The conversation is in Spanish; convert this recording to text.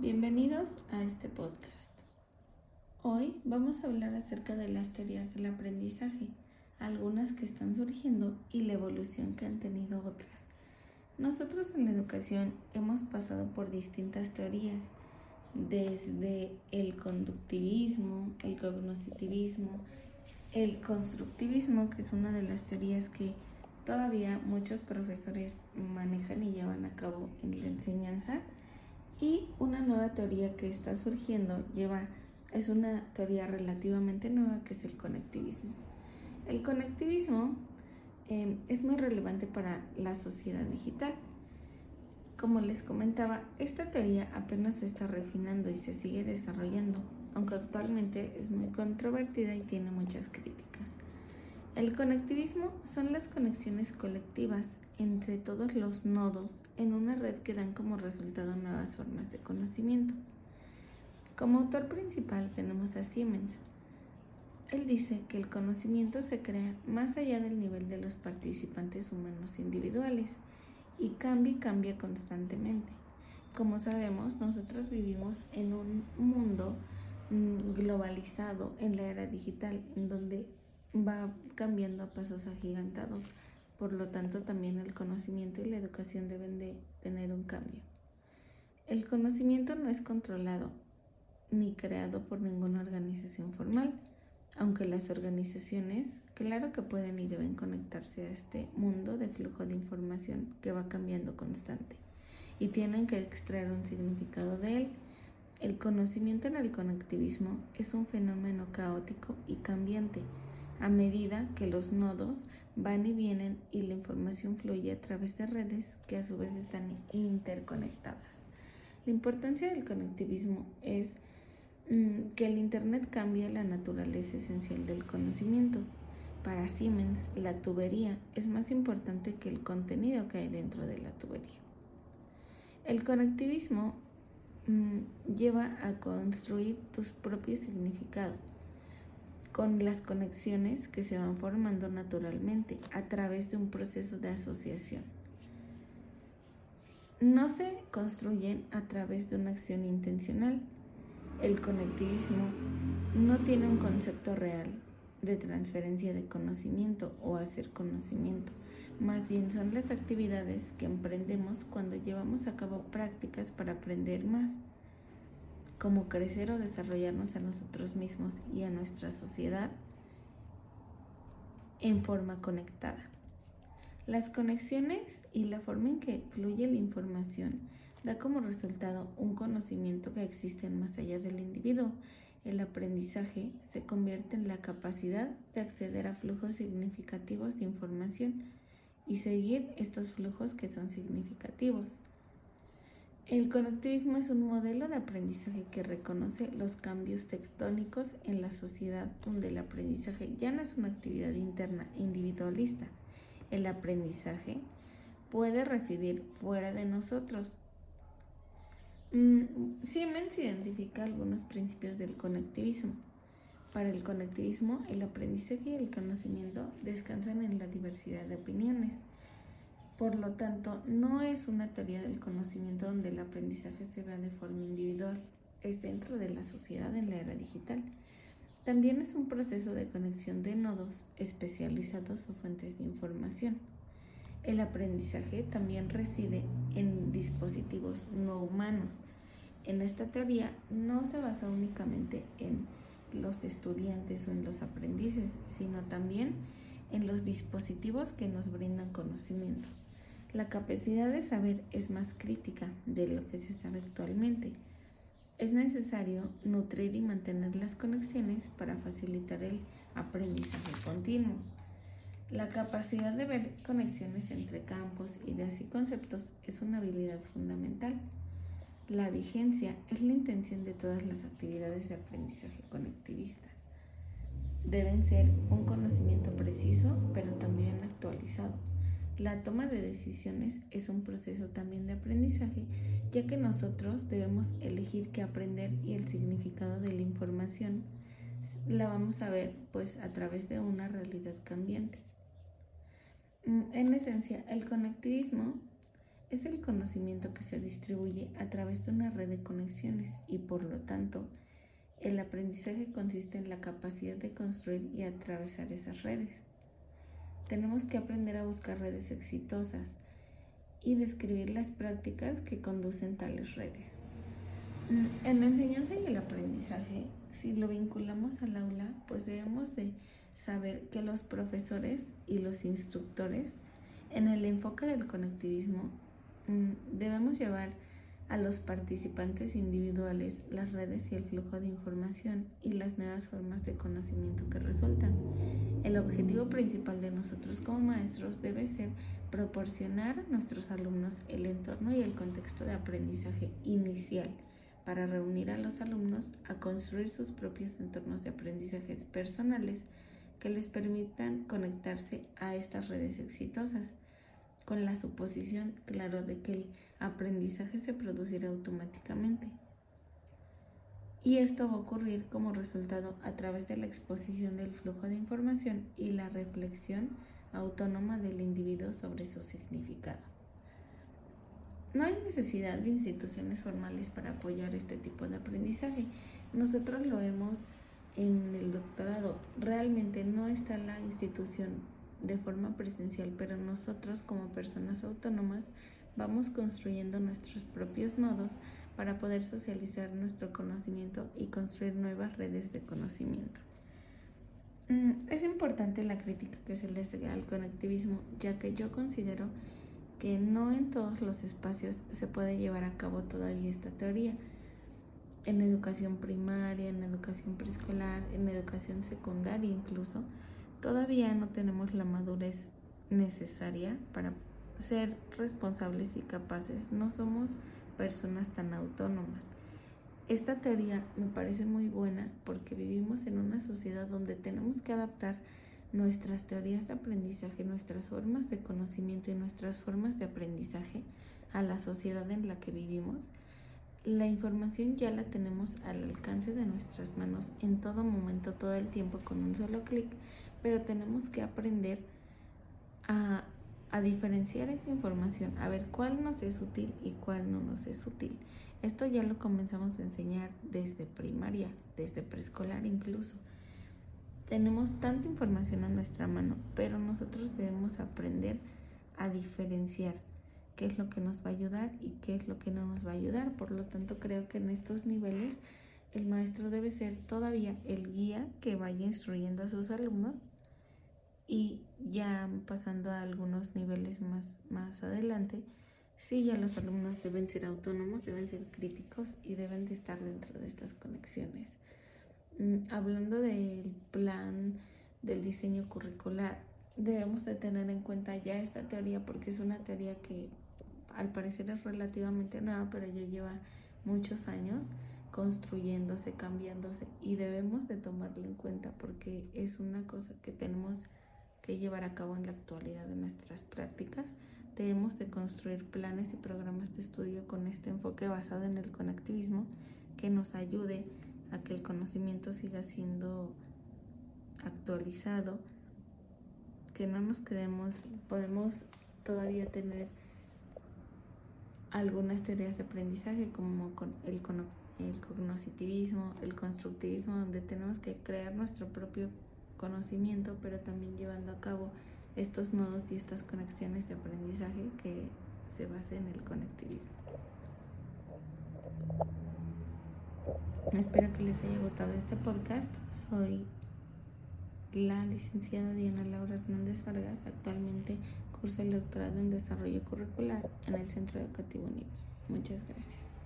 Bienvenidos a este podcast. Hoy vamos a hablar acerca de las teorías del aprendizaje, algunas que están surgiendo y la evolución que han tenido otras. Nosotros en la educación hemos pasado por distintas teorías, desde el conductivismo, el cognoscitivismo, el constructivismo, que es una de las teorías que todavía muchos profesores manejan y llevan a cabo en la enseñanza y una nueva teoría que está surgiendo lleva, es una teoría relativamente nueva que es el conectivismo. El conectivismo em, es muy relevante para la sociedad digital. Como les comentaba, esta teoría apenas se está refinando y se sigue desarrollando, aunque actualmente es muy controvertida y tiene muchas críticas. El conectivismo son las conexiones colectivas entre todos los nodos en una red que dan como resultado nuevas formas de conocimiento. Como autor principal tenemos a Siemens. Él dice que el conocimiento se crea más allá del nivel de los participantes humanos individuales y cambia y cambia constantemente. Como sabemos, nosotros vivimos en un mundo mm, globalizado en la era digital, en donde va cambiando a pasos agigantados. Por lo tanto, también el conocimiento y la educación deben de tener un cambio. El conocimiento no es controlado ni creado por ninguna organización formal, aunque las organizaciones, claro que pueden y deben conectarse a este mundo de flujo de información que va cambiando constante y tienen que extraer un significado de él. El conocimiento en el conectivismo es un fenómeno caótico y cambiante a medida que los nodos van y vienen y la información fluye a través de redes que a su vez están interconectadas. La importancia del conectivismo es mm, que el Internet cambia la naturaleza esencial del conocimiento. Para Siemens, la tubería es más importante que el contenido que hay dentro de la tubería. El conectivismo mm, lleva a construir tus propios significados con las conexiones que se van formando naturalmente a través de un proceso de asociación. No se construyen a través de una acción intencional. El conectivismo no tiene un concepto real de transferencia de conocimiento o hacer conocimiento. Más bien son las actividades que emprendemos cuando llevamos a cabo prácticas para aprender más como crecer o desarrollarnos a nosotros mismos y a nuestra sociedad en forma conectada. Las conexiones y la forma en que fluye la información da como resultado un conocimiento que existe más allá del individuo. El aprendizaje se convierte en la capacidad de acceder a flujos significativos de información y seguir estos flujos que son significativos. El conectivismo es un modelo de aprendizaje que reconoce los cambios tectónicos en la sociedad donde el aprendizaje ya no es una actividad interna individualista. El aprendizaje puede residir fuera de nosotros. Mm, Siemens identifica algunos principios del conectivismo. Para el conectivismo, el aprendizaje y el conocimiento descansan en la diversidad de opiniones por lo tanto, no es una teoría del conocimiento donde el aprendizaje se vea de forma individual, es dentro de la sociedad en la era digital. También es un proceso de conexión de nodos especializados o fuentes de información. El aprendizaje también reside en dispositivos no humanos. En esta teoría no se basa únicamente en los estudiantes o en los aprendices, sino también en los dispositivos que nos brindan conocimiento. La capacidad de saber es más crítica de lo que se sabe actualmente. Es necesario nutrir y mantener las conexiones para facilitar el aprendizaje continuo. La capacidad de ver conexiones entre campos, ideas y conceptos es una habilidad fundamental. La vigencia es la intención de todas las actividades de aprendizaje conectivista. Deben ser un conocimiento preciso, pero también actualizado la toma de decisiones es un proceso también de aprendizaje, ya que nosotros debemos elegir qué aprender y el significado de la información la vamos a ver pues a través de una realidad cambiante. Mm, en esencia, el conectivismo es el conocimiento que se distribuye a través de una red de conexiones y por lo tanto el aprendizaje consiste en la capacidad de construir y atravesar esas redes. Tenemos que aprender a buscar redes exitosas y describir las prácticas que conducen tales redes. En la enseñanza y el aprendizaje, si lo vinculamos al aula, pues debemos de saber que los profesores y los instructores en el enfoque del conectivismo mm, debemos llevar a los participantes individuales las redes y el flujo de información y las nuevas formas de conocimiento que resultan. El objetivo principal de nosotros como maestros debe ser proporcionar a nuestros alumnos el entorno y el contexto de aprendizaje inicial para reunir a los alumnos a construir sus propios entornos de aprendizajes personales que les permitan conectarse a estas redes exitosas, con la suposición, claro, de que el aprendizaje se producirá automáticamente. Y esto va a ocurrir como resultado a través de la exposición del flujo de información y la reflexión autónoma del individuo sobre su significado. No hay necesidad de instituciones formales para apoyar este tipo de aprendizaje. Nosotros lo hemos en el doctorado. Realmente no está la institución de forma presencial, pero nosotros como personas autónomas vamos construyendo nuestros propios nodos para poder socializar nuestro conocimiento y construir nuevas redes de conocimiento. Mm, es importante la crítica que se le hace al conectivismo, ya que yo considero que no en todos los espacios se puede llevar a cabo todavía esta teoría en educación primaria, en educación preescolar, en educación secundaria incluso, todavía no tenemos la madurez necesaria para ser responsables y capaces. No somos personas tan autónomas. Esta teoría me parece muy buena porque vivimos en una sociedad donde tenemos que adaptar nuestras teorías de aprendizaje, nuestras formas de conocimiento y nuestras formas de aprendizaje a la sociedad en la que vivimos la información ya la tenemos al alcance de nuestras manos en todo momento, todo el tiempo con un solo clic, pero tenemos que aprender a, a, diferenciar esa información, a ver cuál nos es útil y cuál no nos es útil. Esto ya lo comenzamos a enseñar desde primaria, desde preescolar incluso. Tenemos tanta información a nuestra mano, pero nosotros debemos aprender a diferenciar qué es lo que nos va a ayudar y qué es lo que no nos va a ayudar. Por lo tanto, creo que en estos niveles el maestro debe ser todavía el guía que vaya instruyendo a sus alumnos y ya pasando a algunos niveles más, más adelante, sí, ya los alumnos deben ser autónomos, deben ser críticos y deben de estar dentro de estas conexiones. Mm, hablando del plan del diseño curricular, debemos de tener en cuenta ya esta teoría porque es una teoría que al parecer es relativamente nueva, pero ya lleva muchos años construyéndose, cambiándose y debemos de tomarlo en cuenta porque es una cosa que tenemos que llevar a cabo en la actualidad de nuestras prácticas. Debemos de construir planes y programas de estudio con este enfoque basado en el conectivismo que nos ayude a que el conocimiento siga siendo actualizado, que no nos quedemos, podemos todavía tener algunas teorías de aprendizaje como el, el cognoscitivismo, el constructivismo, donde tenemos que crear nuestro propio conocimiento, pero también llevando a cabo estos nodos y estas conexiones de aprendizaje que se basen en el conectivismo. Espero que les haya gustado este podcast. Soy la licenciada Diana Laura Hernández Vargas, actualmente curso el doctorado en desarrollo curricular en el Centro Educativo UNIP. Muchas gracias.